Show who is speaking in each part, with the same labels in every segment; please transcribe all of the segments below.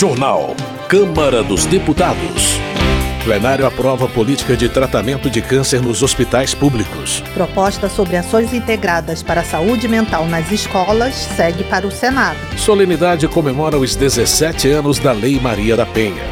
Speaker 1: Jornal. Câmara dos Deputados. Plenário aprova política de tratamento de câncer nos hospitais públicos.
Speaker 2: Proposta sobre ações integradas para a saúde mental nas escolas segue para o Senado.
Speaker 1: Solenidade comemora os 17 anos da Lei Maria da Penha.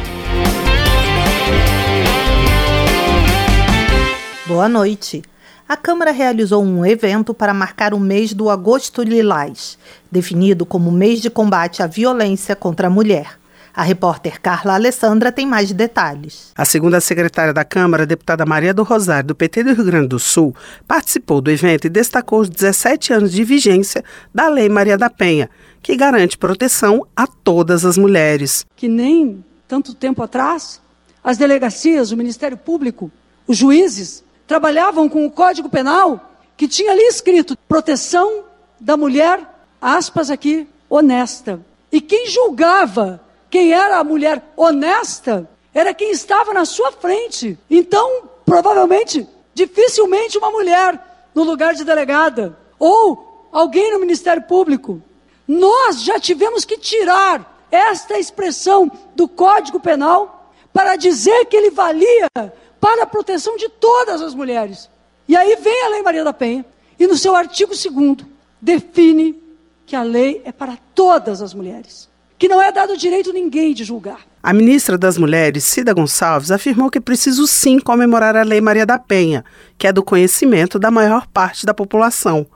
Speaker 2: Boa noite. A Câmara realizou um evento para marcar o mês do Agosto Lilás, definido como mês de combate à violência contra a mulher. A repórter Carla Alessandra tem mais detalhes.
Speaker 3: A segunda secretária da Câmara, a deputada Maria do Rosário, do PT do Rio Grande do Sul, participou do evento e destacou os 17 anos de vigência da Lei Maria da Penha, que garante proteção a todas as mulheres.
Speaker 4: Que nem tanto tempo atrás, as delegacias, o Ministério Público, os juízes trabalhavam com o Código Penal que tinha ali escrito proteção da mulher, aspas aqui, honesta. E quem julgava quem era a mulher honesta era quem estava na sua frente. Então, provavelmente, dificilmente uma mulher no lugar de delegada ou alguém no Ministério Público. Nós já tivemos que tirar esta expressão do Código Penal para dizer que ele valia para a proteção de todas as mulheres. E aí vem a Lei Maria da Penha e no seu artigo 2 define que a lei é para todas as mulheres que não é dado direito a ninguém de julgar.
Speaker 3: A ministra das Mulheres, Cida Gonçalves, afirmou que é preciso sim comemorar a Lei Maria da Penha, que é do conhecimento da maior parte da população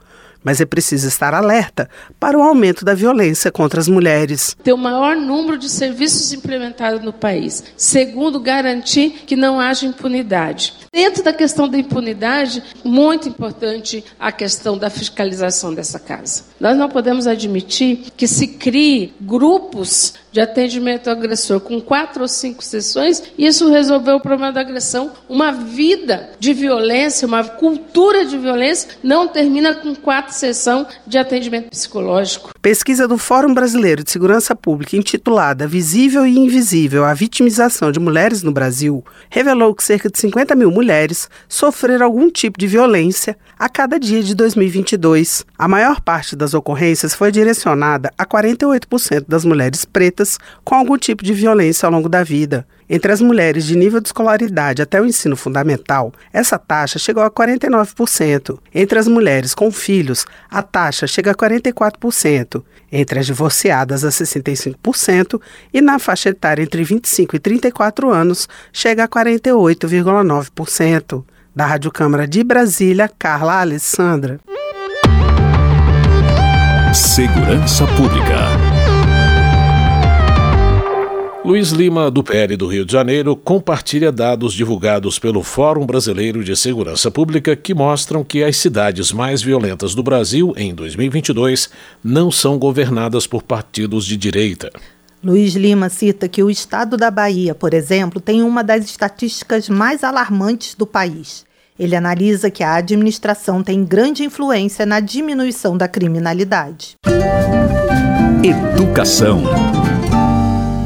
Speaker 3: mas é preciso estar alerta para o aumento da violência contra as mulheres.
Speaker 5: Ter o maior número de serviços implementados no país. Segundo, garantir que não haja impunidade. Dentro da questão da impunidade, muito importante a questão da fiscalização dessa casa. Nós não podemos admitir que se crie grupos de atendimento ao agressor com quatro ou cinco sessões, isso resolveu o problema da agressão. Uma vida de violência, uma cultura de violência, não termina com quatro sessões de atendimento psicológico.
Speaker 3: Pesquisa do Fórum Brasileiro de Segurança Pública, intitulada Visível e Invisível: A Vitimização de Mulheres no Brasil, revelou que cerca de 50 mil mulheres sofreram algum tipo de violência a cada dia de 2022. A maior parte das ocorrências foi direcionada a 48% das mulheres pretas com algum tipo de violência ao longo da vida. Entre as mulheres de nível de escolaridade até o ensino fundamental, essa taxa chegou a 49%. Entre as mulheres com filhos, a taxa chega a 44%. Entre as divorciadas, a 65%. E na faixa etária entre 25 e 34 anos, chega a 48,9%. Da Rádio Câmara de Brasília, Carla Alessandra.
Speaker 1: Segurança Pública. Luiz Lima, do PL do Rio de Janeiro, compartilha dados divulgados pelo Fórum Brasileiro de Segurança Pública que mostram que as cidades mais violentas do Brasil, em 2022, não são governadas por partidos de direita.
Speaker 2: Luiz Lima cita que o estado da Bahia, por exemplo, tem uma das estatísticas mais alarmantes do país. Ele analisa que a administração tem grande influência na diminuição da criminalidade.
Speaker 1: Educação.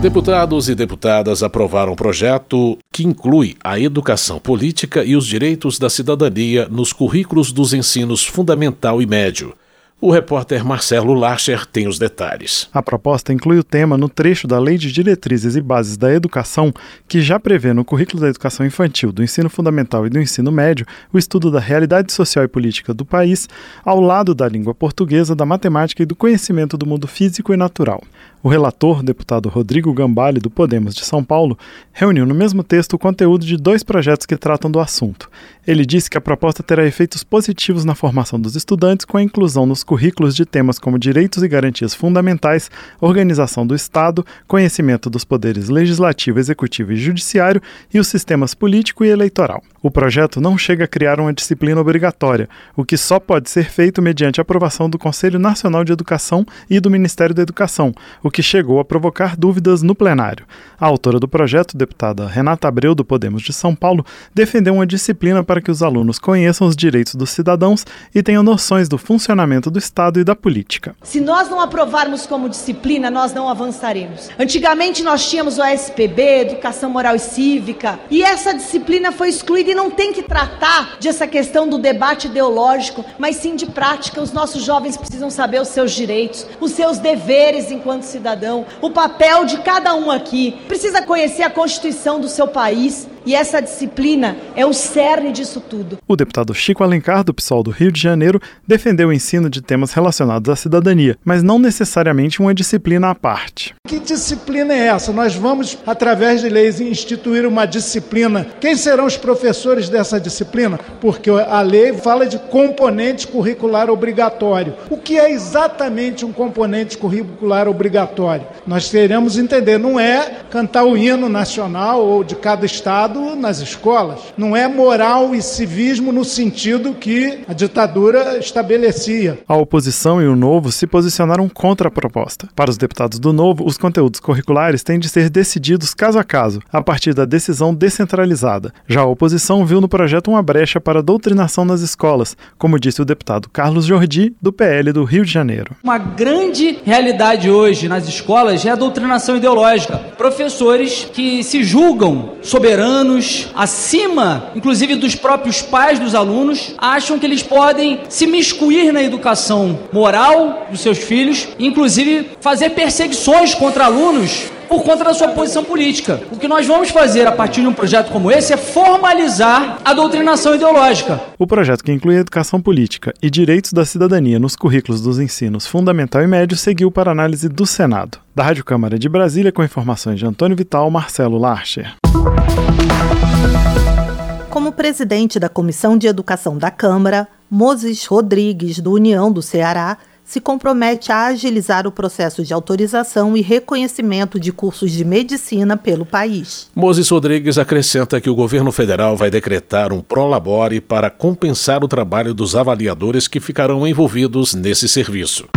Speaker 1: Deputados e deputadas aprovaram um projeto que inclui a educação política e os direitos da cidadania nos currículos dos ensinos fundamental e médio. O repórter Marcelo Larcher tem os detalhes.
Speaker 6: A proposta inclui o tema no trecho da Lei de Diretrizes e Bases da Educação, que já prevê no currículo da educação infantil, do ensino fundamental e do ensino médio o estudo da realidade social e política do país, ao lado da língua portuguesa, da matemática e do conhecimento do mundo físico e natural. O relator, deputado Rodrigo Gambale, do Podemos de São Paulo, reuniu no mesmo texto o conteúdo de dois projetos que tratam do assunto. Ele disse que a proposta terá efeitos positivos na formação dos estudantes com a inclusão nos currículos de temas como direitos e garantias fundamentais, organização do Estado, conhecimento dos poderes legislativo, executivo e judiciário e os sistemas político e eleitoral. O projeto não chega a criar uma disciplina obrigatória, o que só pode ser feito mediante aprovação do Conselho Nacional de Educação e do Ministério da Educação, o que chegou a provocar dúvidas no plenário. A autora do projeto, deputada Renata Abreu, do Podemos de São Paulo, defendeu uma disciplina para que os alunos conheçam os direitos dos cidadãos e tenham noções do funcionamento do Estado e da política.
Speaker 7: Se nós não aprovarmos como disciplina, nós não avançaremos. Antigamente nós tínhamos o SPB, Educação Moral e Cívica, e essa disciplina foi excluída e não tem que tratar dessa questão do debate ideológico, mas sim de prática. Os nossos jovens precisam saber os seus direitos, os seus deveres enquanto cidadãos cidadão, o papel de cada um aqui. Precisa conhecer a Constituição do seu país, e essa disciplina é o cerne disso tudo.
Speaker 6: O deputado Chico Alencar, do PSOL do Rio de Janeiro, defendeu o ensino de temas relacionados à cidadania, mas não necessariamente uma disciplina à parte.
Speaker 8: Que disciplina é essa? Nós vamos, através de leis, instituir uma disciplina. Quem serão os professores dessa disciplina? Porque a lei fala de componente curricular obrigatório. O que é exatamente um componente curricular obrigatório? Nós teremos entender, não é cantar o hino nacional ou de cada estado nas escolas. Não é moral e civismo no sentido que a ditadura estabelecia.
Speaker 6: A oposição e o Novo se posicionaram contra a proposta. Para os deputados do Novo, os conteúdos curriculares têm de ser decididos caso a caso, a partir da decisão descentralizada. Já a oposição viu no projeto uma brecha para a doutrinação nas escolas, como disse o deputado Carlos Jordi, do PL do Rio de Janeiro.
Speaker 9: Uma grande realidade hoje nas escolas é a doutrinação ideológica. Professores que se julgam soberanos anos, acima, inclusive dos próprios pais dos alunos, acham que eles podem se miscuir na educação moral dos seus filhos, inclusive fazer perseguições contra alunos por conta da sua posição política. O que nós vamos fazer a partir de um projeto como esse é formalizar a doutrinação ideológica.
Speaker 6: O projeto que inclui educação política e direitos da cidadania nos currículos dos ensinos fundamental e médio seguiu para análise do Senado. Da Rádio Câmara de Brasília, com informações de Antônio Vital, Marcelo Larcher.
Speaker 2: Como presidente da Comissão de Educação da Câmara, Moses Rodrigues, do União do Ceará, se compromete a agilizar o processo de autorização e reconhecimento de cursos de medicina pelo país.
Speaker 1: Moses Rodrigues acrescenta que o governo federal vai decretar um prolabore para compensar o trabalho dos avaliadores que ficarão envolvidos nesse serviço.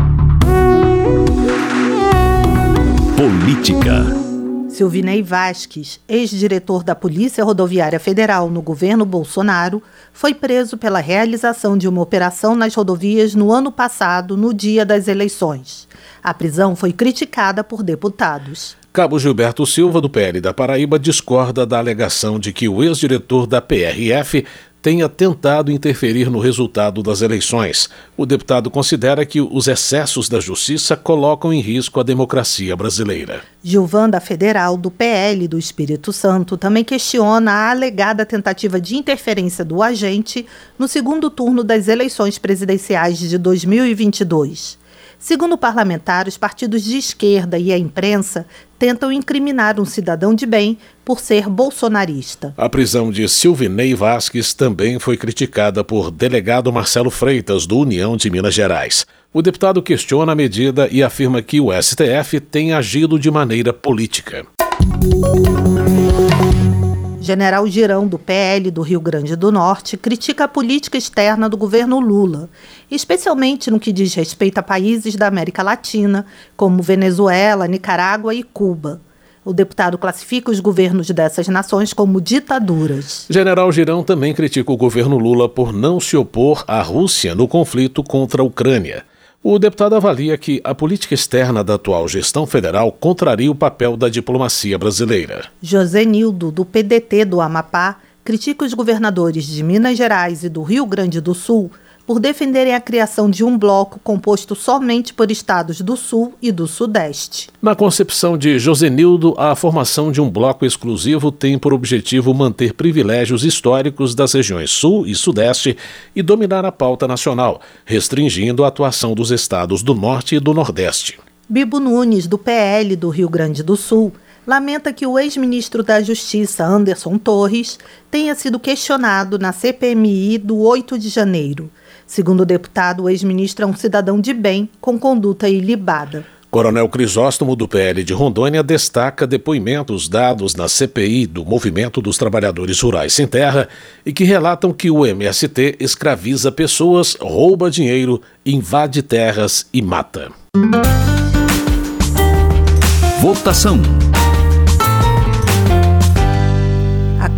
Speaker 2: Política. Silvinei Vasques, ex-diretor da Polícia Rodoviária Federal no governo Bolsonaro, foi preso pela realização de uma operação nas rodovias no ano passado, no dia das eleições. A prisão foi criticada por deputados.
Speaker 1: Cabo Gilberto Silva, do PL da Paraíba, discorda da alegação de que o ex-diretor da PRF tenha tentado interferir no resultado das eleições. O deputado considera que os excessos da justiça colocam em risco a democracia brasileira.
Speaker 2: Gilvanda Federal, do PL do Espírito Santo, também questiona a alegada tentativa de interferência do agente no segundo turno das eleições presidenciais de 2022. Segundo parlamentar, os partidos de esquerda e a imprensa tentam incriminar um cidadão de bem por ser bolsonarista.
Speaker 1: A prisão de Silvinei Vasques também foi criticada por delegado Marcelo Freitas, do União de Minas Gerais. O deputado questiona a medida e afirma que o STF tem agido de maneira política.
Speaker 2: General Girão, do PL do Rio Grande do Norte, critica a política externa do governo Lula, especialmente no que diz respeito a países da América Latina, como Venezuela, Nicarágua e Cuba. O deputado classifica os governos dessas nações como ditaduras.
Speaker 1: General Girão também critica o governo Lula por não se opor à Rússia no conflito contra a Ucrânia. O deputado avalia que a política externa da atual gestão federal contraria o papel da diplomacia brasileira.
Speaker 2: José Nildo, do PDT do Amapá, critica os governadores de Minas Gerais e do Rio Grande do Sul por defenderem a criação de um bloco composto somente por estados do Sul e do Sudeste.
Speaker 1: Na concepção de Josenildo, a formação de um bloco exclusivo tem por objetivo manter privilégios históricos das regiões Sul e Sudeste e dominar a pauta nacional, restringindo a atuação dos estados do Norte e do Nordeste.
Speaker 2: Bibo Nunes, do PL do Rio Grande do Sul, lamenta que o ex-ministro da Justiça, Anderson Torres, tenha sido questionado na CPMI do 8 de janeiro. Segundo o deputado, o ex-ministro é um cidadão de bem, com conduta ilibada.
Speaker 1: Coronel Crisóstomo, do PL de Rondônia, destaca depoimentos dados na CPI do Movimento dos Trabalhadores Rurais Sem Terra e que relatam que o MST escraviza pessoas, rouba dinheiro, invade terras e mata.
Speaker 2: Votação.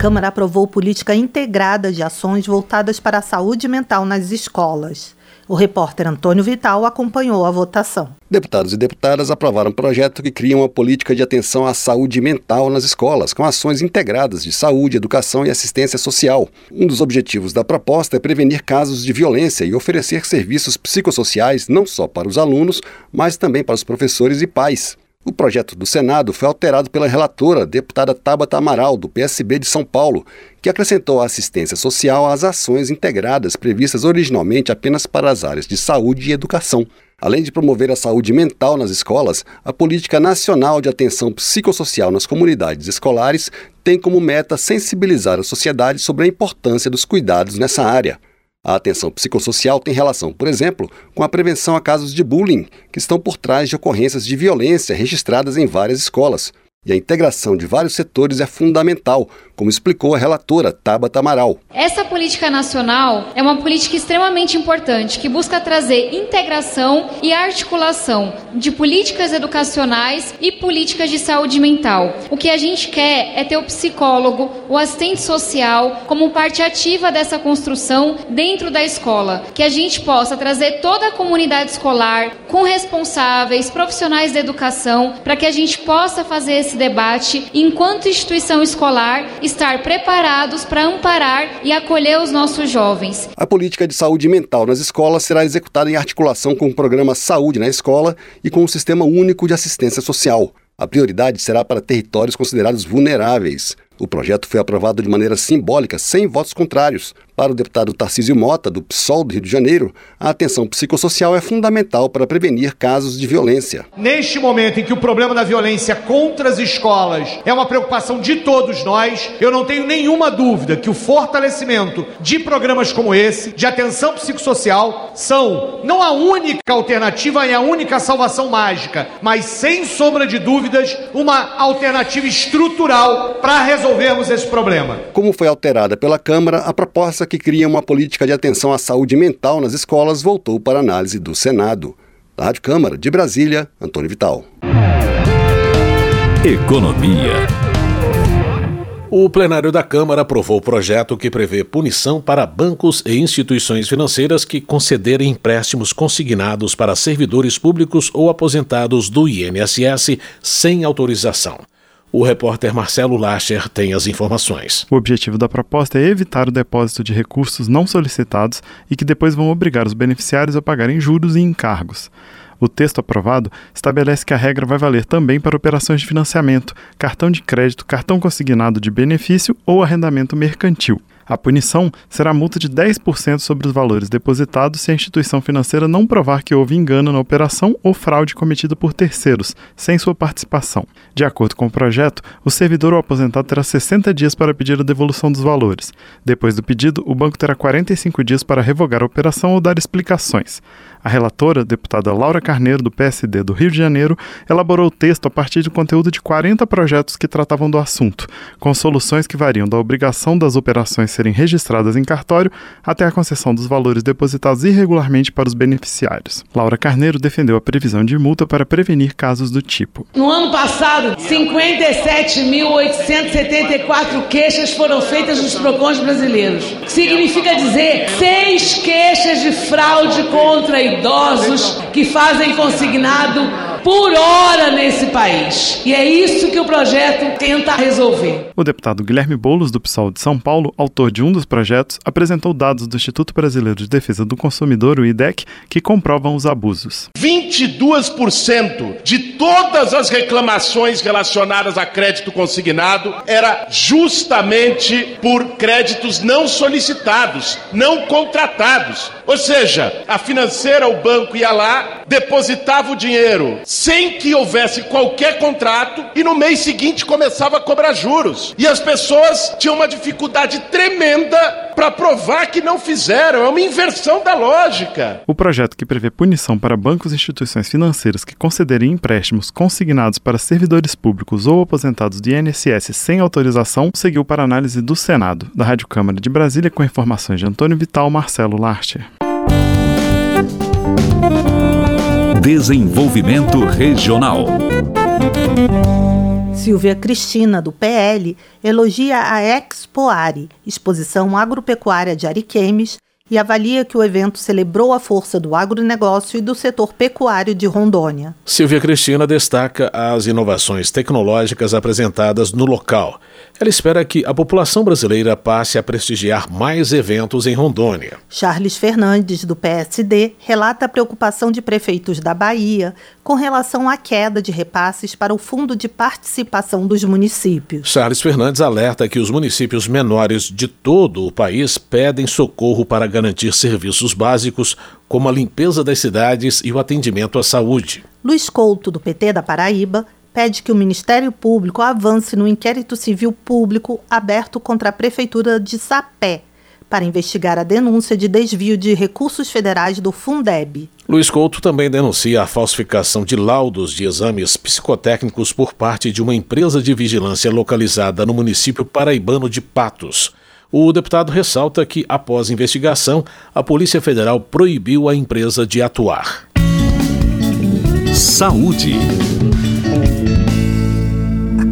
Speaker 2: Câmara aprovou política integrada de ações voltadas para a saúde mental nas escolas. O repórter Antônio Vital acompanhou a votação.
Speaker 10: Deputados e deputadas aprovaram um projeto que cria uma política de atenção à saúde mental nas escolas, com ações integradas de saúde, educação e assistência social. Um dos objetivos da proposta é prevenir casos de violência e oferecer serviços psicossociais não só para os alunos, mas também para os professores e pais. O projeto do Senado foi alterado pela relatora, deputada Tabata Amaral, do PSB de São Paulo, que acrescentou a assistência social às ações integradas previstas originalmente apenas para as áreas de saúde e educação. Além de promover a saúde mental nas escolas, a Política Nacional de Atenção Psicossocial nas Comunidades Escolares tem como meta sensibilizar a sociedade sobre a importância dos cuidados nessa área. A atenção psicossocial tem relação, por exemplo, com a prevenção a casos de bullying, que estão por trás de ocorrências de violência registradas em várias escolas. E a integração de vários setores é fundamental, como explicou a relatora Tabata Amaral.
Speaker 11: Essa política nacional é uma política extremamente importante que busca trazer integração e articulação de políticas educacionais e políticas de saúde mental. O que a gente quer é ter o psicólogo, o assistente social como parte ativa dessa construção dentro da escola, que a gente possa trazer toda a comunidade escolar com responsáveis, profissionais da educação, para que a gente possa fazer esse debate enquanto instituição escolar estar preparados para amparar e acolher os nossos jovens.
Speaker 10: A política de saúde mental nas escolas será executada em articulação com o programa Saúde na Escola e com o Sistema Único de Assistência Social. A prioridade será para territórios considerados vulneráveis. O projeto foi aprovado de maneira simbólica, sem votos contrários. Para o deputado Tarcísio Mota, do PSOL do Rio de Janeiro, a atenção psicossocial é fundamental para prevenir casos de violência.
Speaker 12: Neste momento em que o problema da violência contra as escolas é uma preocupação de todos nós, eu não tenho nenhuma dúvida que o fortalecimento de programas como esse, de atenção psicossocial, são não a única alternativa e a única salvação mágica, mas sem sombra de dúvidas, uma alternativa estrutural para resolvermos esse problema.
Speaker 10: Como foi alterada pela Câmara, a proposta que cria uma política de atenção à saúde mental nas escolas voltou para análise do Senado. Da Rádio Câmara, de Brasília, Antônio Vital.
Speaker 1: Economia. O plenário da Câmara aprovou o projeto que prevê punição para bancos e instituições financeiras que concederem empréstimos consignados para servidores públicos ou aposentados do INSS sem autorização. O repórter Marcelo Lacher tem as informações.
Speaker 6: O objetivo da proposta é evitar o depósito de recursos não solicitados e que depois vão obrigar os beneficiários a pagarem juros e encargos. O texto aprovado estabelece que a regra vai valer também para operações de financiamento, cartão de crédito, cartão consignado de benefício ou arrendamento mercantil. A punição será multa de 10% sobre os valores depositados se a instituição financeira não provar que houve engano na operação ou fraude cometida por terceiros, sem sua participação. De acordo com o projeto, o servidor ou aposentado terá 60 dias para pedir a devolução dos valores. Depois do pedido, o banco terá 45 dias para revogar a operação ou dar explicações. A relatora, deputada Laura Carneiro, do PSD do Rio de Janeiro, elaborou o texto a partir do conteúdo de 40 projetos que tratavam do assunto, com soluções que variam da obrigação das operações serem registradas em cartório até a concessão dos valores depositados irregularmente para os beneficiários. Laura Carneiro defendeu a previsão de multa para prevenir casos do tipo.
Speaker 13: No ano passado, 57.874 queixas foram feitas nos PROCONs brasileiros. Significa dizer seis queixas de fraude contra idosos que fazem consignado por hora nesse país. E é isso que o projeto tenta resolver.
Speaker 6: O deputado Guilherme Boulos, do PSOL de São Paulo, autor de um dos projetos, apresentou dados do Instituto Brasileiro de Defesa do Consumidor, o IDEC, que comprovam os abusos.
Speaker 14: 22% de todas as reclamações relacionadas a crédito consignado era justamente por créditos não solicitados, não contratados. Ou seja, a financeira, o banco ia lá, depositava o dinheiro sem que houvesse qualquer contrato e no mês seguinte começava a cobrar juros. E as pessoas tinham uma dificuldade tremenda para provar que não fizeram. É uma inversão da lógica.
Speaker 6: O projeto que prevê punição para bancos e instituições financeiras que concederem empréstimos consignados para servidores públicos ou aposentados de INSS sem autorização seguiu para análise do Senado. Da Rádio Câmara de Brasília, com informações de Antônio Vital, Marcelo Larcher.
Speaker 1: Desenvolvimento Regional.
Speaker 2: Silvia Cristina, do PL, elogia a Expoare, exposição agropecuária de Ariquemes, e avalia que o evento celebrou a força do agronegócio e do setor pecuário de Rondônia.
Speaker 1: Silvia Cristina destaca as inovações tecnológicas apresentadas no local. Ela espera que a população brasileira passe a prestigiar mais eventos em Rondônia.
Speaker 2: Charles Fernandes, do PSD, relata a preocupação de prefeitos da Bahia com relação à queda de repasses para o Fundo de Participação dos Municípios.
Speaker 1: Charles Fernandes alerta que os municípios menores de todo o país pedem socorro para garantir serviços básicos como a limpeza das cidades e o atendimento à saúde.
Speaker 2: Luiz Couto, do PT da Paraíba, pede que o Ministério Público avance no inquérito civil público aberto contra a Prefeitura de Sapé para investigar a denúncia de desvio de recursos federais do Fundeb.
Speaker 1: Luiz Couto também denuncia a falsificação de laudos de exames psicotécnicos por parte de uma empresa de vigilância localizada no município paraibano de Patos. O deputado ressalta que, após investigação, a Polícia Federal proibiu a empresa de atuar.
Speaker 2: Saúde.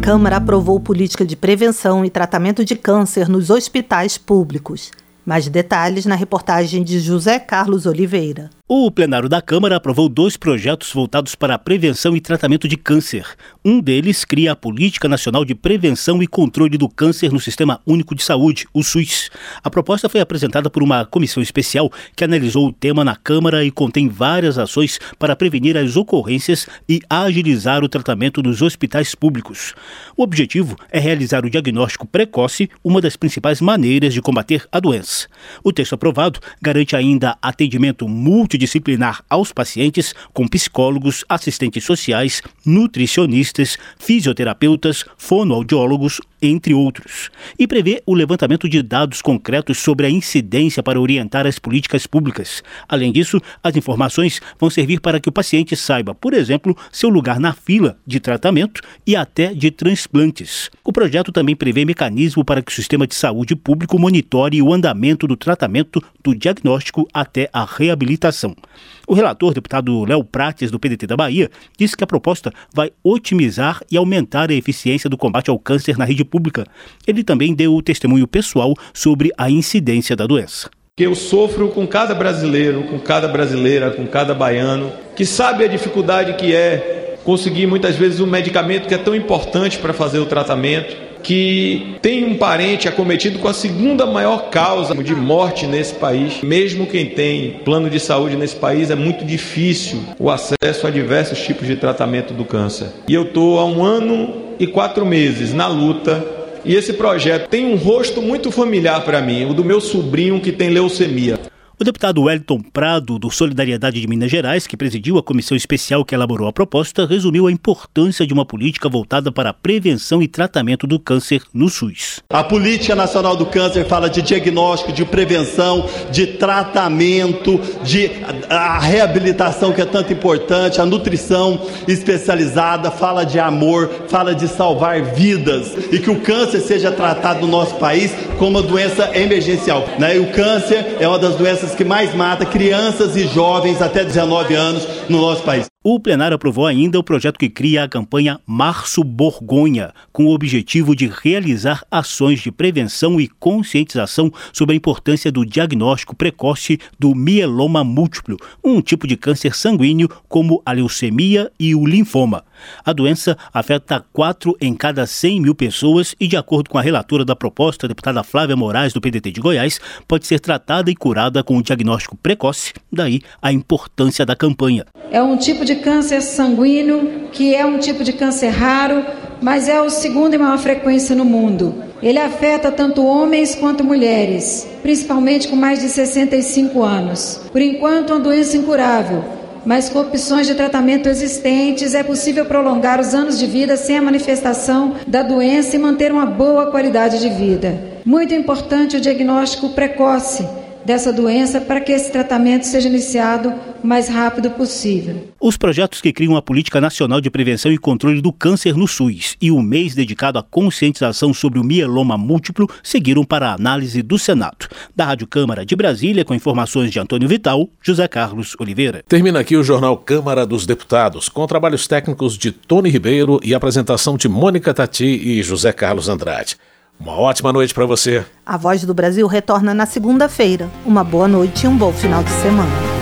Speaker 2: Câmara aprovou política de prevenção e tratamento de câncer nos hospitais públicos. Mais detalhes na reportagem de José Carlos Oliveira.
Speaker 15: O plenário da Câmara aprovou dois projetos voltados para a prevenção e tratamento de câncer. Um deles cria a Política Nacional de Prevenção e Controle do Câncer no Sistema Único de Saúde, o SUS. A proposta foi apresentada por uma comissão especial que analisou o tema na Câmara e contém várias ações para prevenir as ocorrências e agilizar o tratamento nos hospitais públicos. O objetivo é realizar o diagnóstico precoce, uma das principais maneiras de combater a doença. O texto aprovado garante ainda atendimento multidisciplinar multidisciplinar aos pacientes com psicólogos, assistentes sociais, nutricionistas, fisioterapeutas, fonoaudiólogos, entre outros, e prevê o levantamento de dados concretos sobre a incidência para orientar as políticas públicas. Além disso, as informações vão servir para que o paciente saiba, por exemplo, seu lugar na fila de tratamento e até de transplantes. O projeto também prevê mecanismo para que o sistema de saúde público monitore o andamento do tratamento do diagnóstico até a reabilitação. O relator, deputado Léo Prates, do PDT da Bahia, disse que a proposta vai otimizar e aumentar a eficiência do combate ao câncer na rede pública. Ele também deu o testemunho pessoal sobre a incidência da doença.
Speaker 16: Eu sofro com cada brasileiro, com cada brasileira, com cada baiano, que sabe a dificuldade que é conseguir muitas vezes um medicamento que é tão importante para fazer o tratamento que tem um parente acometido com a segunda maior causa de morte nesse país. Mesmo quem tem plano de saúde nesse país, é muito difícil o acesso a diversos tipos de tratamento do câncer. E eu estou há um ano e quatro meses na luta. E esse projeto tem um rosto muito familiar para mim, o do meu sobrinho que tem leucemia.
Speaker 15: O deputado Wellington Prado, do Solidariedade de Minas Gerais, que presidiu a comissão especial que elaborou a proposta, resumiu a importância de uma política voltada para a prevenção e tratamento do câncer no SUS.
Speaker 17: A Política Nacional do Câncer fala de diagnóstico, de prevenção, de tratamento, de a reabilitação que é tanto importante, a nutrição especializada, fala de amor, fala de salvar vidas e que o câncer seja tratado no nosso país como uma doença emergencial. Né? E o câncer é uma das doenças que mais mata crianças e jovens até 19 anos no nosso país.
Speaker 15: O plenário aprovou ainda o projeto que cria a campanha Março Borgonha, com o objetivo de realizar ações de prevenção e conscientização sobre a importância do diagnóstico precoce do mieloma múltiplo, um tipo de câncer sanguíneo como a leucemia e o linfoma. A doença afeta 4 em cada 100 mil pessoas e, de acordo com a relatora da proposta, a deputada Flávia Moraes, do PDT de Goiás, pode ser tratada e curada com o diagnóstico precoce, daí a importância da campanha.
Speaker 18: É um tipo de de câncer sanguíneo, que é um tipo de câncer raro, mas é o segundo em maior frequência no mundo. Ele afeta tanto homens quanto mulheres, principalmente com mais de 65 anos. Por enquanto, é uma doença incurável, mas com opções de tratamento existentes é possível prolongar os anos de vida sem a manifestação da doença e manter uma boa qualidade de vida. Muito importante o diagnóstico precoce dessa doença para que esse tratamento seja iniciado mais rápido possível.
Speaker 15: Os projetos que criam a Política Nacional de Prevenção e Controle do Câncer no SUS e o mês dedicado à conscientização sobre o mieloma múltiplo seguiram para a análise do Senado. Da Rádio Câmara de Brasília, com informações de Antônio Vital, José Carlos Oliveira.
Speaker 1: Termina aqui o Jornal Câmara dos Deputados, com trabalhos técnicos de Tony Ribeiro e apresentação de Mônica Tati e José Carlos Andrade. Uma ótima noite para você.
Speaker 2: A Voz do Brasil retorna na segunda-feira. Uma boa noite e um bom final de semana.